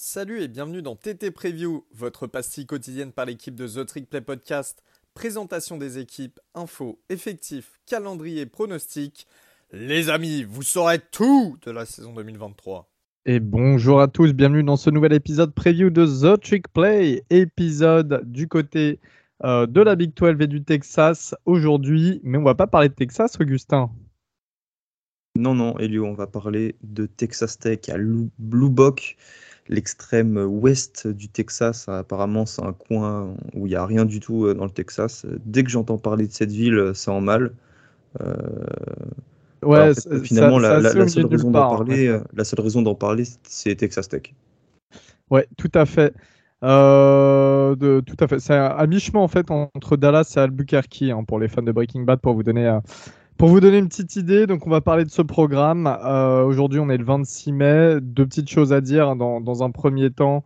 Salut et bienvenue dans TT Preview, votre pastille quotidienne par l'équipe de The Trick Play Podcast. Présentation des équipes, infos, effectifs, calendrier, pronostics. Les amis, vous saurez tout de la saison 2023. Et bonjour à tous, bienvenue dans ce nouvel épisode preview de The Trick Play, épisode du côté euh, de la Big 12 et du Texas aujourd'hui. Mais on va pas parler de Texas, Augustin. Non, non, Elio, on va parler de Texas Tech à Blue Bock, l'extrême ouest du Texas. Apparemment, c'est un coin où il n'y a rien du tout euh, dans le Texas. Dès que j'entends parler de cette ville, c'est en mal. Euh, ouais, finalement, la, seule raison d'en parler, euh, la seule raison d'en parler, c'est Texas Tech. Ouais, tout à fait. de, tout à fait. C'est à mi-chemin en fait entre Dallas et Albuquerque hein, pour les fans de Breaking Bad pour vous donner pour vous donner une petite idée, donc on va parler de ce programme. Euh, aujourd'hui, on est le 26 mai. Deux petites choses à dire dans, un premier temps.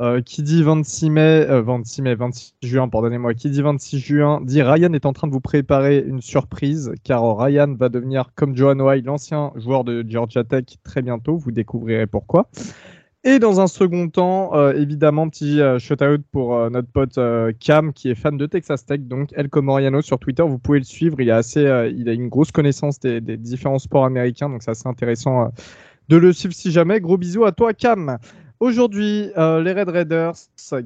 Euh, qui dit 26 mai, 26 euh, mai, 26 juin, pardonnez-moi, qui dit 26 juin, dit Ryan est en train de vous préparer une surprise, car Ryan va devenir comme Johan White, l'ancien joueur de Georgia Tech, très bientôt. Vous découvrirez pourquoi. Et dans un second temps, euh, évidemment, petit euh, shout-out pour euh, notre pote Cam, qui est fan de Texas Tech, donc El Comoriano sur Twitter. Vous pouvez le suivre. Il a, assez, il a une grosse connaissance des, différents sports américains, donc c'est assez intéressant de le suivre si jamais. Gros bisous à toi, Cam. Aujourd'hui, les Red Raiders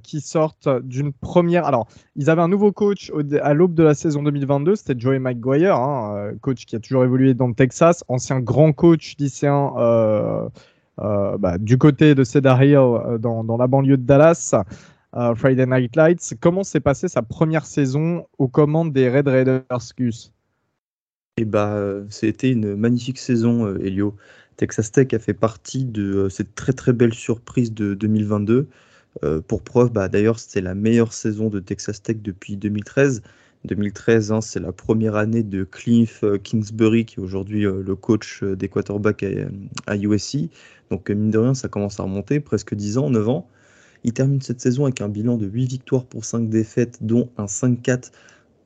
qui sortent d'une première. Alors, ils avaient un nouveau coach à l'aube de la saison 2022, c'était Joey McGuire, hein, coach qui a toujours évolué dans le Texas, ancien grand coach lycéen bah, du côté de Cedar Hill, euh, dans, la banlieue de Dallas. Euh, Friday Night Lights. Comment s'est passée sa première saison aux commandes des Red Raiders, Gus? Eh bah, c'était une magnifique saison, Elio. Texas Tech a fait partie de cette très très belle surprise de 2022. pour preuve, bah, d'ailleurs, c'était la meilleure saison de Texas Tech depuis 2013. 2013, hein, c'est la première année de Cliff Kingsbury, qui est aujourd'hui le coach des quarterbacks à, USC. Donc, mine de rien, ça commence à remonter, presque 10 ans, 9 ans. Il termine cette saison avec un bilan de 8 victoires pour 5 défaites, dont un 5-4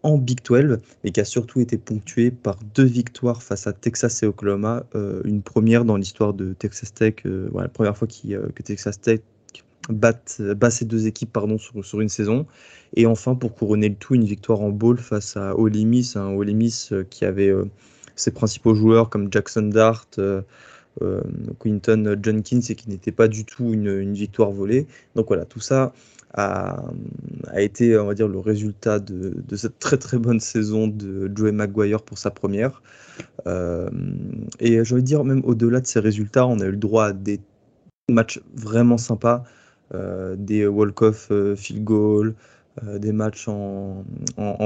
en Big 12, et qui a surtout été ponctué par deux victoires face à Texas et Oklahoma, euh, une première dans l'histoire de Texas Tech, euh, la première fois euh, que Texas Tech bat, ces deux équipes pardon, sur, une saison. Et enfin, pour couronner le tout, une victoire en bowl face à Ole Miss, un Ole Miss qui avait ses principaux joueurs comme Jackson Dart, euh, Quinton Jenkins et qui n'était pas du tout une, victoire volée. Donc voilà, tout ça a, été, on va dire, le résultat de, cette très très bonne saison de Joey Maguire pour sa première. Euh, et je veux dire, même au-delà de ces résultats, on a eu le droit à des matchs vraiment sympas, euh, des walk-off field goal, des matchs en,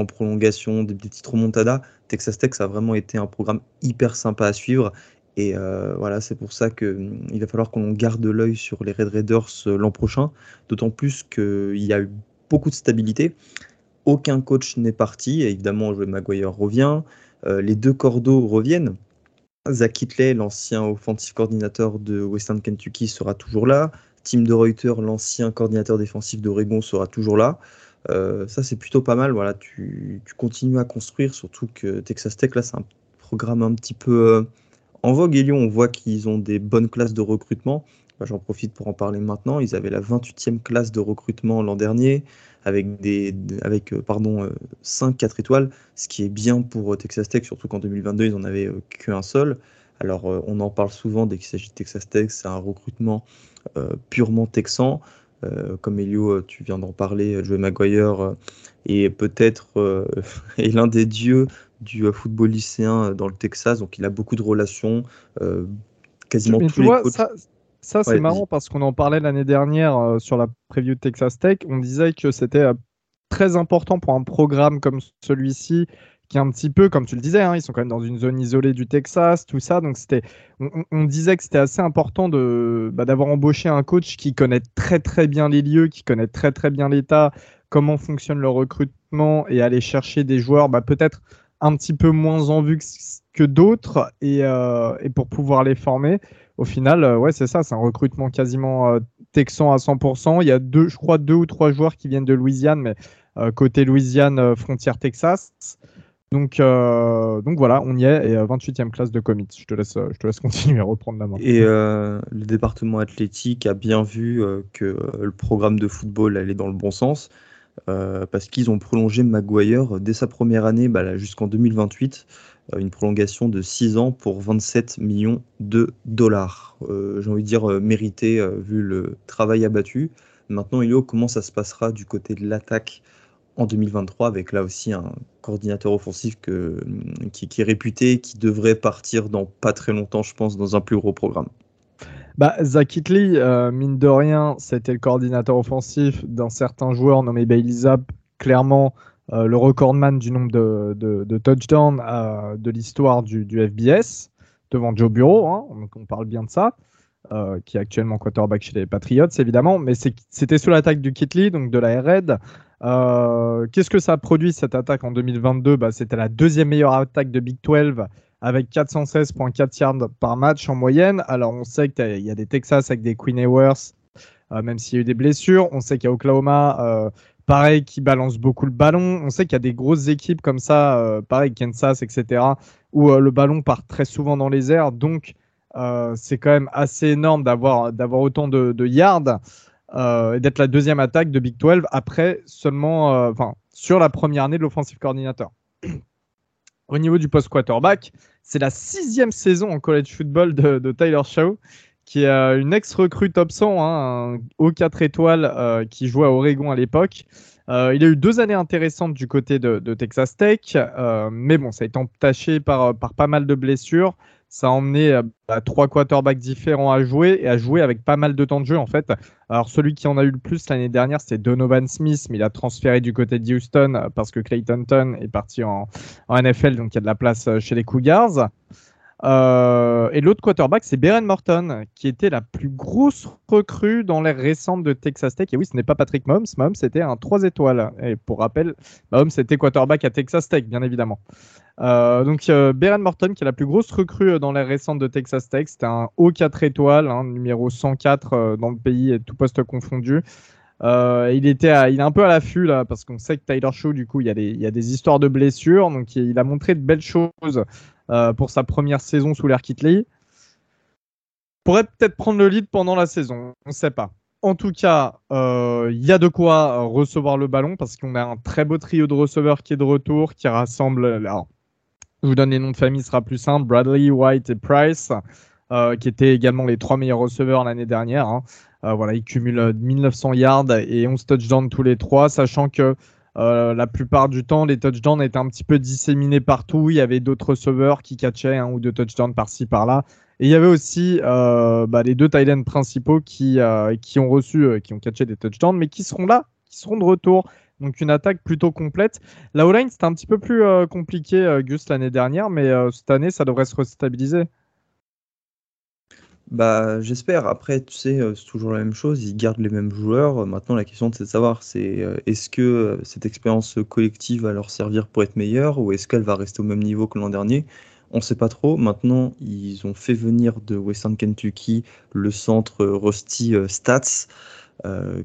prolongation, des petites remontadas. Texas Tech, ça a vraiment été un programme hyper sympa à suivre et euh, voilà, c'est pour ça qu'il hum, va falloir qu'on garde l'œil sur les Red Raiders euh, l'an prochain, d'autant plus qu'il y a eu beaucoup de stabilité. Aucun coach n'est parti, évidemment, Joey Maguire revient, euh, les deux cordeaux reviennent. Zach Hitley, l'ancien offensive coordinateur de Western Kentucky, sera toujours là. Tim de Reuter, l'ancien coordinateur défensif d'Oregon, sera toujours là. ça, c'est plutôt pas mal. Voilà, tu, continues à construire, surtout que Texas Tech, là, c'est un programme un petit peu en vogue et Lyon, on voit qu'ils ont des bonnes classes de recrutement. Bah, j'en profite pour en parler maintenant. Ils avaient la 28e classe de recrutement l'an dernier, avec, des, avec euh, pardon, 5 euh, 4 étoiles, ce qui est bien pour euh, Texas Tech, surtout qu'en 2022, ils n'en avaient qu'un seul. Alors, on en parle souvent dès qu'il s'agit de Texas Tech, c'est un recrutement purement texan. comme Elio, tu viens d'en parler, Joe Maguire est peut-être est l'un des dieux du euh, football lycéen euh, dans le Texas, donc il a beaucoup de relations, euh, quasiment tous les Ça, c'est marrant parce qu'on en parlait l'année dernière sur la preview de Texas Tech. On disait que c'était très important pour un programme comme celui-ci, qui est un petit peu, comme tu le disais, hein, ils sont quand même dans une zone isolée du Texas, tout ça. Donc c'était, on, disait que c'était assez important de bah, d'avoir embauché un coach qui connaît très très bien les lieux, qui connaît très très bien l'État, comment fonctionne le recrutement et aller chercher des joueurs, bah, peut-être un petit peu moins en vue que, d'autres euh, et, pour pouvoir les former. Au final, euh, ouais, c'est ça, c'est un recrutement quasiment euh, texan à 100%. Il y a deux, je crois, deux ou trois joueurs qui viennent de Louisiane, mais côté Louisiane, frontière Texas. Donc, donc voilà, on y est, et 28e classe de commit. Je te laisse, je te laisse continuer à reprendre la main. Et le département athlétique a bien vu que le programme de football allait dans le bon sens, parce qu'ils ont prolongé Maguire dès sa première année bah, jusqu'en 2028. Euh, une prolongation de 6 ans pour 27 millions de dollars. Euh, j'ai envie de dire euh, mérité vu le travail abattu. Maintenant, Elio, comment ça se passera du côté de l'attaque? En 2023 avec là aussi un coordinateur offensif que, qui, est réputé, qui devrait partir dans pas très longtemps, je pense, dans un plus gros programme. Bah, Zach Hitley, mine de rien, c'était le coordinateur offensif d'un certain joueur nommé Bailey Zapp, clairement euh, le recordman du nombre de, touchdowns euh, de l'histoire du, FBS, devant Joe Bureau, hein, on, parle bien de ça, euh, qui est actuellement quarterback chez les Patriots, évidemment, mais c'était sous l'attaque du Kitley, donc de la Red. Qu'est-ce que ça a produit cette attaque en 2022 bah, C'était la deuxième meilleure attaque de Big 12 avec 416.4 yards par match en moyenne. Alors on sait qu'il y a des Texas avec des Queen Ewers, même s'il y a eu des blessures. On sait qu'il y a Oklahoma pareil, qui balance beaucoup le ballon. On sait qu'il y a des grosses équipes comme ça, euh, pareil, Kansas, etc., où euh, le ballon part très souvent dans les airs. Donc, euh, c'est quand même assez énorme d'avoir autant de, yards et d'être la deuxième attaque de Big 12 après seulement, enfin, sur la première année de l'offensive coordinateur. Au niveau du post quarterback, c'est la sixième saison en college football de, Tyler Shaw qui est euh, une ex-recrue top 100, hein, haut 4 étoiles euh, qui jouait à Oregon à l'époque. Euh, il a eu deux années intéressantes du côté de, Texas Tech, mais bon, ça a été entaché par, par pas mal de blessures. Ça a emmené à trois quarterbacks différents à jouer et à jouer avec pas mal de temps de jeu en fait. Alors celui qui en a eu le plus l'année dernière, c'était Donovan Smith, mais il a transféré du côté de Houston parce que Clayton Ton est parti en, en NFL, donc il y a de la place chez les Cougars. Euh, et l'autre quarterback, c'est Beren Morton, qui était la plus grosse recrue dans l'ère récente de Texas Tech. Et oui, ce n'est pas Patrick Mahomes. Mahomes, c'était un 3 étoiles. Et pour rappel, Mahomes, c'était quarterback à Texas Tech, bien évidemment. Euh, donc, euh, Beren Morton, qui est la plus grosse recrue dans l'ère récente de Texas Tech, c'était un haut 4 étoiles, hein, numéro 104 dans le pays, tout poste confondu. Il était, il est un peu à l'affût là parce qu'on sait que Tyler Shaw, du coup, il y, a des, il y a des histoires de blessures, donc il a montré de belles choses euh, pour sa première saison sous l'air Kitley. Pourrait peut-être prendre le lead pendant la saison, on ne sait pas. En tout cas, euh, il y a de quoi recevoir le ballon parce qu'on a un très beau trio de receveurs qui est de retour, qui rassemble. Alors, je vous donne les noms de famille, ce sera plus simple Bradley, White et Price, euh, qui étaient également les trois meilleurs receveurs l'année dernière. Hein. Voilà, ils cumulent 1900 yards et 11 touchdowns tous les trois, sachant que euh, la plupart du temps, les touchdowns étaient un petit peu disséminés partout. Il y avait d'autres receveurs qui catchaient un ou deux touchdowns par-ci par-là. Et il y avait aussi euh, bah, les deux Thailand principaux qui, euh, qui ont reçu, qui ont catché des touchdowns, mais qui seront là, qui seront de retour. Donc une attaque plutôt complète. La O-line, c'était un petit peu plus compliqué, Gus, l'année dernière, mais cette année, ça devrait se restabiliser. Bah, j'espère. Après, tu sais, euh, c'est toujours la même chose. Ils gardent les mêmes joueurs. Maintenant, la question, c'est de savoir, c'est euh, est-ce que euh, cette expérience collective va leur servir pour être meilleure ou est-ce qu'elle va rester au même niveau que l'an dernier? On ne sait pas trop. Maintenant, ils ont fait venir de Western Kentucky le centre Rusty Stats,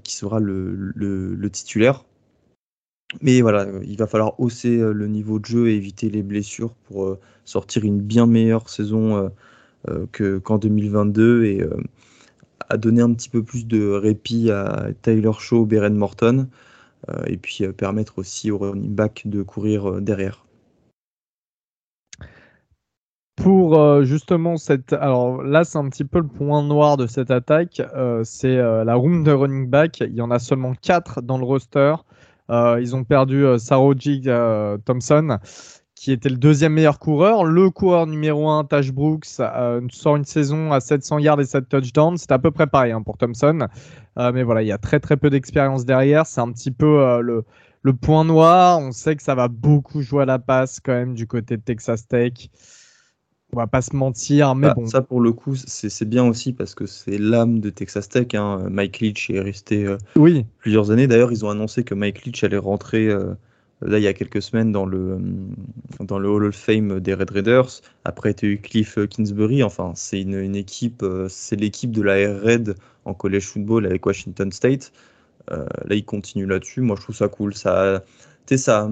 qui sera le, titulaire. Mais voilà, il va falloir hausser le niveau de jeu et éviter les blessures pour sortir une bien meilleure saison euh, qu'en 2022 et euh, à donner un petit peu plus de répit à Tyler Shaw, Beren Morton euh, et puis permettre aussi au running back de courir derrière pour justement cette. Alors là, c'est un petit peu le point noir de cette attaque. c'est la room de running back. Il y en a seulement 4 dans le roster. ils ont perdu Saroji Thompson, qui était le deuxième meilleur coureur. Le coureur numéro 1, Tash Brooks, euh, sort une saison à 700 yards et 7 touchdowns. C'est à peu près pareil hein, pour Thompson. Euh, mais voilà, il y a très très peu d'expérience derrière. C'est un petit peu euh, le, le, point noir. On sait que ça va beaucoup jouer à la passe quand même du côté de Texas Tech. On va pas se mentir, mais bah, bon. Ça, pour le coup, c'est bien aussi parce que c'est l'âme de Texas Tech. Hein. Mike Leach est resté oui. plusieurs années. D'ailleurs, ils ont annoncé que Mike Leach allait rentrer là il y a quelques semaines dans le, euh, dans le Hall of Fame des Red Raiders. Après, tu as eu Cliff Kingsbury. Enfin, c'est une, équipe, euh, c'est l'équipe de la Air Red en college football avec Washington State. Euh, là, il continue là-dessus. Moi, je trouve ça cool. Ça, ça,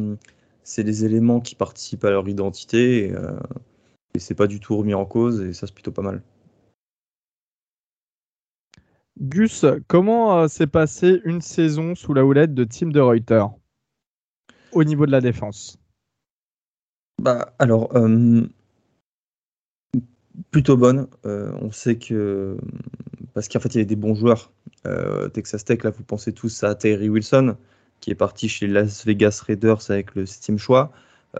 c'est les éléments qui participent à leur identité et, et c'est pas du tout remis en cause et ça c'est plutôt pas mal. Gus, comment s'est passée une saison sous la houlette de Tim de Reuter? Au niveau de la défense Bah alors plutôt bonne. on sait que parce qu'en fait il y avait des bons joueurs. Texas Tech là vous pensez tous à Terry Wilson qui est parti chez Las Vegas Raiders avec le septième choix.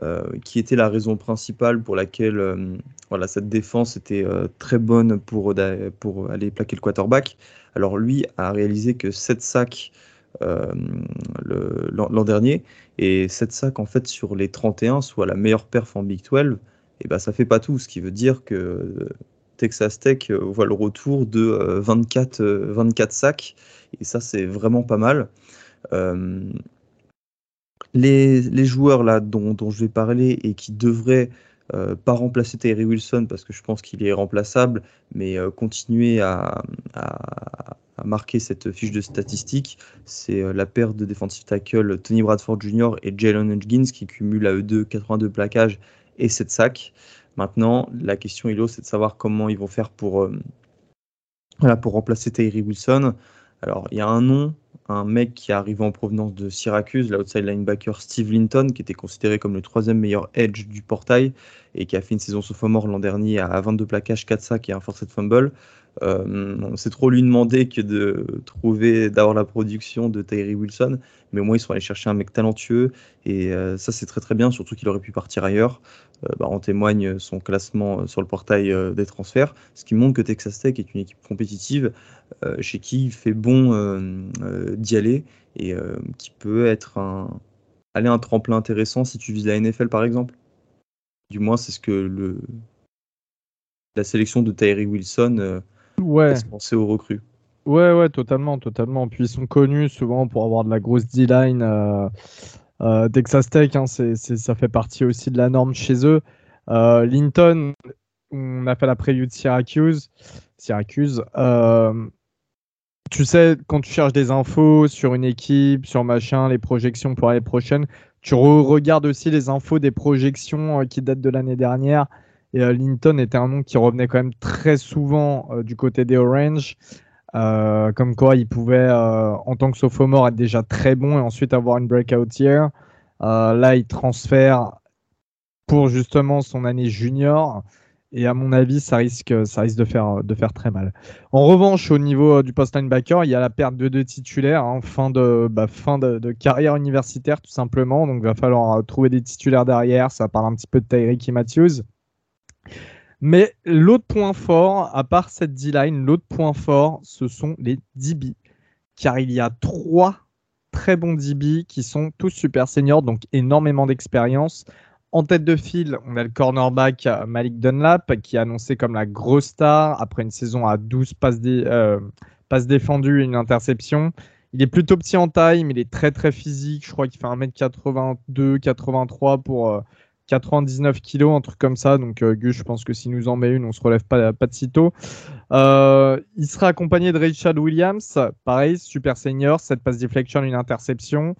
Euh, qui était la raison principale pour laquelle euh, voilà, cette défense était euh, très bonne pour, pour aller plaquer le quarterback. Alors lui a réalisé que 7 sacs l'an dernier, et 7 sacs en fait sur les 31, soit la meilleure perf en Big 12, et ben ça fait pas tout, ce qui veut dire que Texas Tech voit le retour de 24, 24 sacs, et ça c'est vraiment pas mal. Les, joueurs là dont, je vais parler et qui devraient euh, pas remplacer Terry Wilson parce que je pense qu'il est remplaçable, mais euh, continuer à, marquer cette fiche de statistiques, c'est euh, la paire de defensive tackle Tony Bradford Jr. et Jalen Hudgins qui cumulent à eux deux 82 plaquages et 7 sacs. Maintenant, la question, Ilo, c'est de savoir comment ils vont faire pour, pour remplacer Terry Wilson. Alors, il y a un nom un mec qui est arrivé en provenance de Syracuse, l'outside linebacker Steve Linton, qui était considéré comme le troisième meilleur edge du portail et qui a fait une saison sophomore l'an dernier à 22 plaquages, 4 sacs et un forcé de fumble. Euh, c'est trop lui demander que de trouver, d'avoir la production de Tyree Wilson, mais au moins ils sont allés chercher un mec talentueux et euh, ça c'est très très bien, surtout qu'il aurait pu partir ailleurs. Euh, bah, en témoigne son classement sur le portail des transferts, ce qui montre que Texas Tech est une équipe compétitive chez qui il fait bon d'y aller et qui peut être un, aller un tremplin intéressant si tu vises la NFL par exemple. Du moins c'est ce que le, la sélection de Tyree Wilson ouais. penser aux recrues. Ouais, ouais, totalement, totalement. Puis ils sont connus souvent pour avoir de la grosse D-line. Euh, euh, Texas Tech, hein, ça fait partie aussi de la norme chez eux. Euh, Linton, on a fait la preview de Syracuse. Syracuse. tu sais, quand tu cherches des infos sur une équipe, sur machin, les projections pour l'année prochaine, tu regardes aussi les infos des projections qui datent de l'année dernière. Et euh, Linton était un nom qui revenait quand même très souvent euh, du côté des Orange. Euh, comme quoi il pouvait, en tant que sophomore, être déjà très bon et ensuite avoir une breakout year. là, il transfère pour justement son année junior. Et à mon avis, ça risque, ça risque de, faire, de faire très mal. En revanche, au niveau du post linebacker, il y a la perte de deux titulaires, hein, fin, de, bah, fin de, carrière universitaire tout simplement. Donc, il va falloir trouver des titulaires derrière. Ça parle un petit peu de Tyreek et Matthews. Mais l'autre point fort, à part cette D-line, l'autre point fort, ce sont les DB. Car il y a trois très bons DB qui sont tous super seniors, donc énormément d'expérience. En tête de file, on a le cornerback Malik Dunlap qui est annoncé comme la grosse star après une saison à 12 passes, euh, passes défendues et une interception. Il est plutôt petit en taille, mais il est très très physique. Je crois qu'il fait 1m82, 83 pour, euh, 99 kilos, un truc comme ça. Donc, euh, Gus, je pense que s'il nous en met une, on se relève pas, pas de sitôt. Euh, il sera accompagné de Richard Williams, pareil, super senior, 7 passes deflection, une interception.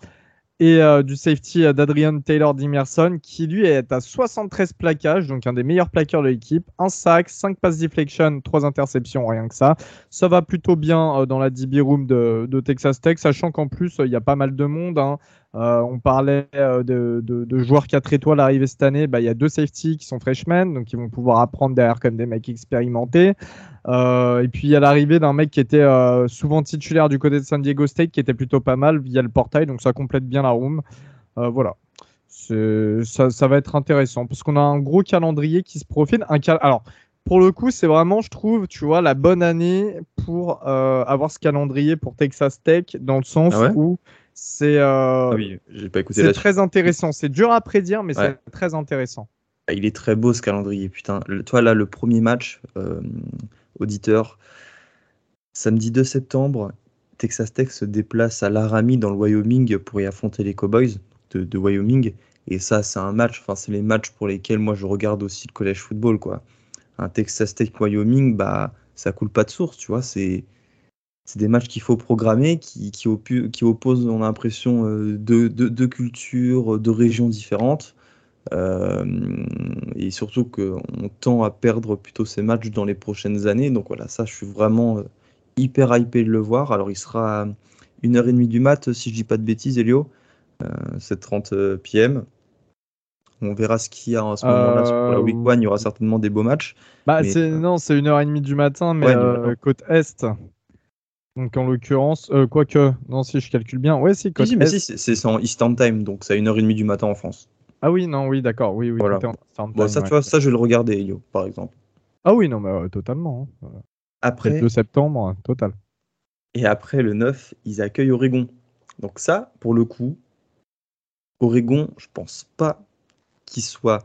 Et euh, du safety d'Adrian Taylor d'Imerson, qui lui est à 73 plaquages, donc un des meilleurs plaqueurs de l'équipe. Un sac, 5 passes deflection, 3 interceptions, rien que ça. Ça va plutôt bien dans la DB room de, Texas Tech, sachant qu'en plus, il y a pas mal de monde. Hein. Euh, on parlait euh, de, joueurs 4 étoiles arrivés cette année. Bah, il y a deux safety qui sont freshmen, donc ils vont pouvoir apprendre derrière comme des mecs expérimentés. Euh, et puis il y a l'arrivée d'un mec qui était souvent titulaire du côté de San Diego State, qui était plutôt pas mal via le portail, donc ça complète bien la room. voilà. Ça, ça, va être intéressant parce qu'on a un gros calendrier qui se profile. Un Alors, pour le coup, c'est vraiment, je trouve, tu vois, la bonne année pour avoir ce calendrier pour Texas Tech, dans le sens ah où c'est euh, ah très intéressant. C'est dur à prédire, mais c'est très intéressant. Ah, il est très beau ce calendrier. Putain, toi là, le premier match, euh, auditeur, samedi 2 septembre, Texas Tech se déplace à Laramie dans le Wyoming pour y affronter les Cowboys de, Wyoming. Et ça, c'est un match. Enfin, c'est les matchs pour lesquels moi je regarde aussi le collège football, quoi. Un Texas Tech Wyoming, bah, ça coule pas de source, tu vois. C'est c'est des matchs qu'il faut programmer, qui, qui, qui opposent, on a l'impression, deux, deux, cultures, deux régions différentes. et surtout qu'on tend à perdre plutôt ces matchs dans les prochaines années. Donc voilà, ça, je suis vraiment hyper hypé de le voir. Alors, il sera à 1h30 du mat, si je dis pas de bêtises, Elio. 7h30 PM. On verra ce qu'il y a en ce moment-là sur la week one. Il y aura certainement des beaux matchs. Bah, c'est, non, c'est 1h30 du matin, mais euh, côte Est. Donc en l'occurrence, euh, quoique, non, si je calcule bien, ouais, si, côte si, mais si, c'est, en Eastern Time, donc c'est à 1h30 du matin en France. Ah oui, non, oui, d'accord, oui, oui. Voilà. bon, ça, tu vois, ça, je vais le regarder, Elio, par exemple. Ah oui, non, mais totalement. Hein. Après. Le 2 septembre, total. Et après, le 9, ils accueillent Oregon. Donc ça, pour le coup, Oregon, je pense pas qu'il soit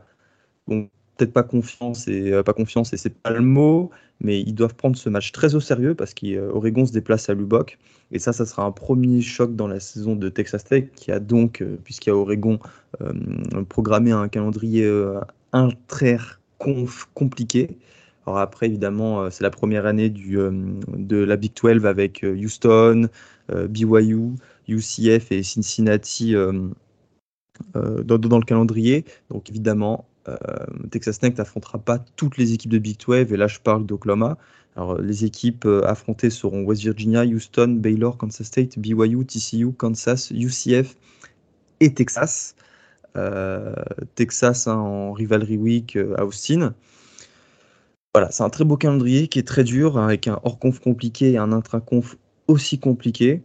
peut-être pas confiance et euh, pas confiance et c'est pas le mot, mais ils doivent prendre ce match très au sérieux parce qu'Oregon se déplace à Lubbock et ça, ça sera un premier choc dans la saison de Texas Tech qui a donc, euh, puisqu'il y a Oregon, euh, programmé un calendrier très compliqué. Alors après, évidemment, c'est la première année du, de la Big 12 avec Houston, BYU, UCF et Cincinnati euh, dans, le calendrier. Donc évidemment, euh, Texas Tech n'affrontera pas toutes les équipes de Big 12, et là je parle d'Oklahoma. Alors, les équipes euh, affrontées seront West Virginia, Houston, Baylor, Kansas State, BYU, TCU, Kansas, UCF et Texas. Texas hein, en Rivalry Week à Austin. Voilà, c'est un très beau calendrier qui est très dur, hein, avec un hors-conf compliqué et un intra-conf aussi compliqué.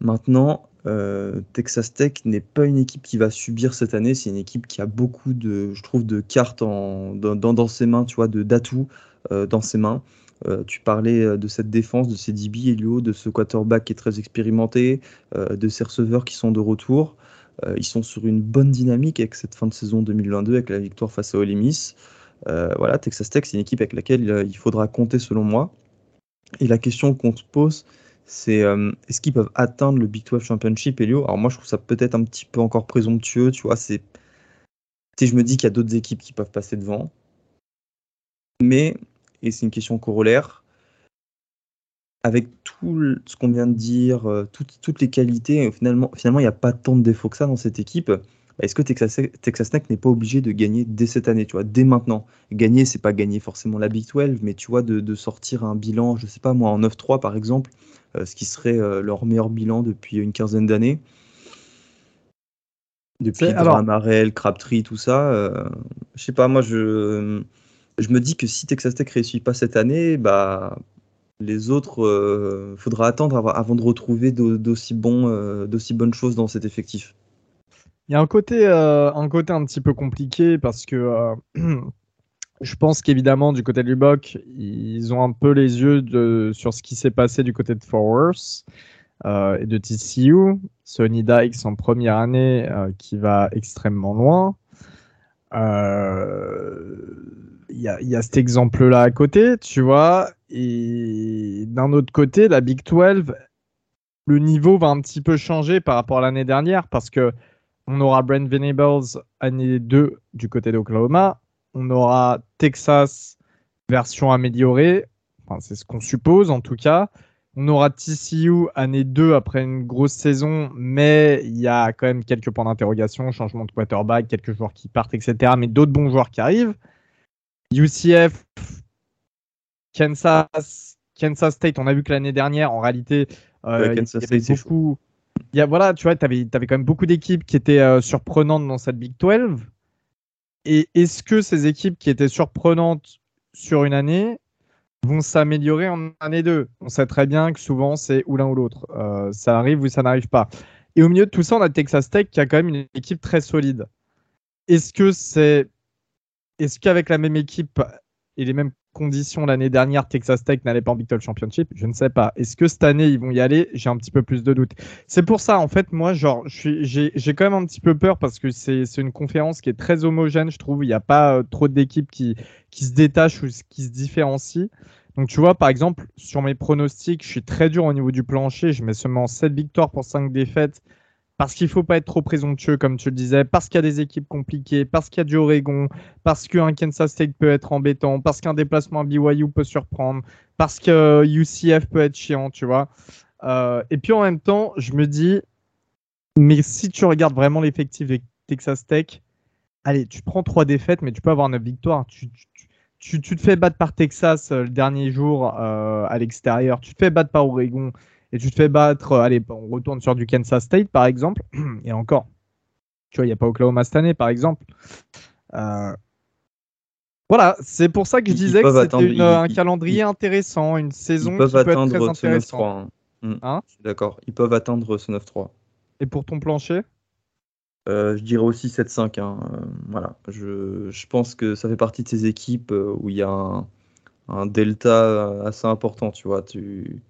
Maintenant, euh, Texas Tech n'est pas une équipe qui va subir cette année, c'est une équipe qui a beaucoup de, je trouve, de cartes dans, dans, ses mains, tu vois, de d'atouts euh, dans ses mains. Euh, tu parlais de cette défense, de ces DB, Elio, de ce quarterback qui est très expérimenté, de ces receveurs qui sont de retour. ils sont sur une bonne dynamique avec cette fin de saison 2022, avec la victoire face à Ole Miss. voilà, Texas Tech, c'est une équipe avec laquelle il faudra compter selon moi. Et la question qu'on se pose, c'est euh, est-ce qu'ils peuvent atteindre le Big 12 Championship, Elio? Alors moi, je trouve ça peut-être un petit peu encore présomptueux, tu vois. C'est, je me dis qu'il y a d'autres équipes qui peuvent passer devant, mais et c'est une question corollaire. Avec tout ce qu'on vient de dire, euh, toutes, les qualités, finalement, finalement, il n'y a pas tant de défauts que ça dans cette équipe. Est-ce que Texas, Texas Tech n'est pas obligé de gagner dès cette année, tu vois, dès maintenant? Gagner, c'est pas gagner forcément la Big 12, mais tu vois, de, de sortir un bilan, je sais pas moi, en 9-3 par exemple, euh, ce qui serait euh, leur meilleur bilan depuis une quinzaine d'années. Depuis Marel, Crabtree, tout ça. Euh, je sais pas, moi, je, je me dis que si Texas Tech réussit pas cette année, bah, les autres, faudra attendre avant de retrouver d'aussi bon, d'aussi bonnes choses dans cet effectif. Il y a un côté, un côté un petit peu compliqué parce que Je pense qu'évidemment, du côté de Lubbock, ils ont un peu les yeux sur ce qui s'est passé du côté de Forwards euh, et de TCU. Sonny Dykes en première année euh, qui va extrêmement loin. Euh, il y, y, a cet exemple-là à côté, tu vois. Et d'un autre côté, la Big 12, le niveau va un petit peu changer par rapport à l'année dernière parce que on aura Brent Venables année 2 du côté d'Oklahoma on aura Texas version améliorée. Enfin, c'est ce qu'on suppose en tout cas. On aura TCU année 2 après une grosse saison, mais il y a quand même quelques points d'interrogation, changement de quarterback, quelques joueurs qui partent, etc. Mais d'autres bons joueurs qui arrivent. UCF, Kansas, Kansas State, on a vu que l'année dernière, en réalité, euh, il y avait beaucoup. Y a, voilà, tu vois, tu avais, avais, quand même beaucoup d'équipes qui étaient euh, surprenantes dans cette Big 12. Et est-ce que ces équipes qui étaient surprenantes sur une année vont s'améliorer en année 2 On sait très bien que souvent c'est ou l'un ou l'autre. Euh, ça arrive ou ça n'arrive pas. Et au milieu de tout ça, on a Texas Tech qui a quand même une équipe très solide. Est-ce que c'est. Est-ce qu'avec la même équipe et les mêmes conditions l'année dernière, Texas Tech n'allait pas en Big 12 Championship Je ne sais pas. Est-ce que cette année, ils vont y aller? J'ai un petit peu plus de doutes. C'est pour ça, en fait, moi, genre, j'ai quand même un petit peu peur parce que c'est une conférence qui est très homogène, je trouve. Il n'y a pas euh, trop d'équipes qui, qui se détachent ou qui se différencient. Donc, tu vois, par exemple, sur mes pronostics, je suis très dur au niveau du plancher. Je mets seulement 7 victoires pour 5 défaites parce qu'il ne faut pas être trop présomptueux, comme tu le disais, parce qu'il y a des équipes compliquées, parce qu'il y a du Oregon, parce qu'un Kansas State peut être embêtant, parce qu'un déplacement à BYU peut surprendre, parce que UCF peut être chiant, tu vois. Euh, et puis en même temps, je me dis, mais si tu regardes vraiment l'effectif des Texas Tech, allez, tu prends trois défaites, mais tu peux avoir 9 victoires. Tu, tu, tu, te fais battre par Texas euh, le dernier jour euh, à l'extérieur, tu te fais battre par Oregon, et tu te fais battre, allez, on retourne sur du Kansas State par exemple, et encore, tu vois, il n'y a pas Oklahoma cette année par exemple. Voilà, c'est pour ça que je disais que c'était un calendrier intéressant, une saison ils peuvent qui peut être très ce 9-3. Hein. Hmm. Hein D'accord, ils peuvent atteindre ce 9-3. Et pour ton plancher euh, Je dirais aussi 7-5. Hein. Euh, voilà, je, je, pense que ça fait partie de ces équipes euh, où il y a un, un, delta assez important, tu vois. Tu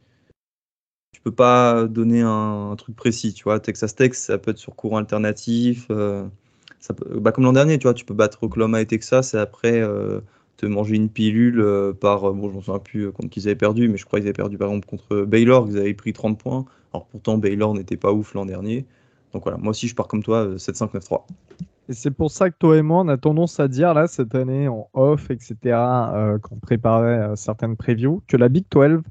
tu peux pas donner un, truc précis, tu vois. Texas Tech, ça peut être sur courant alternatif. Euh, bah, comme l'an dernier, tu vois, tu peux battre Oklahoma et Texas et après euh, te manger une pilule euh, par, bon, je m'en souviens plus contre qui ils avaient perdu, mais je crois qu'ils avaient perdu par exemple contre Baylor, ils avaient pris 30 points. Alors pourtant, Baylor n'était pas ouf l'an dernier. Donc voilà, moi aussi je pars comme toi, 7-5-9-3. Et c'est pour ça que toi et moi, on a tendance à dire, là, cette année, en off, etc., euh, quand on préparait certaines previews, que la Big 12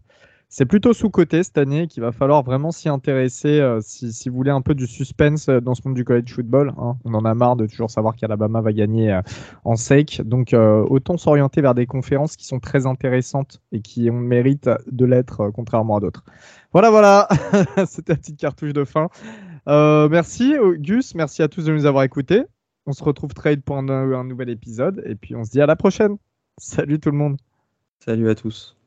c'est plutôt sous-côté cette année qu'il va falloir vraiment s'y intéresser euh, si, si, vous voulez un peu du suspense euh, dans ce monde du college football. Hein. On en a marre de toujours savoir qu'Alabama va gagner euh, en sec. Donc autant s'orienter vers des conférences qui sont très intéressantes et qui ont le mérite de l'être contrairement à d'autres. Voilà, voilà, c'était la petite cartouche de fin. merci Gus, merci à tous de nous avoir écoutés. On se retrouve trade pour un nouvel épisode et puis on se dit à la prochaine. Salut tout le monde. Salut à tous.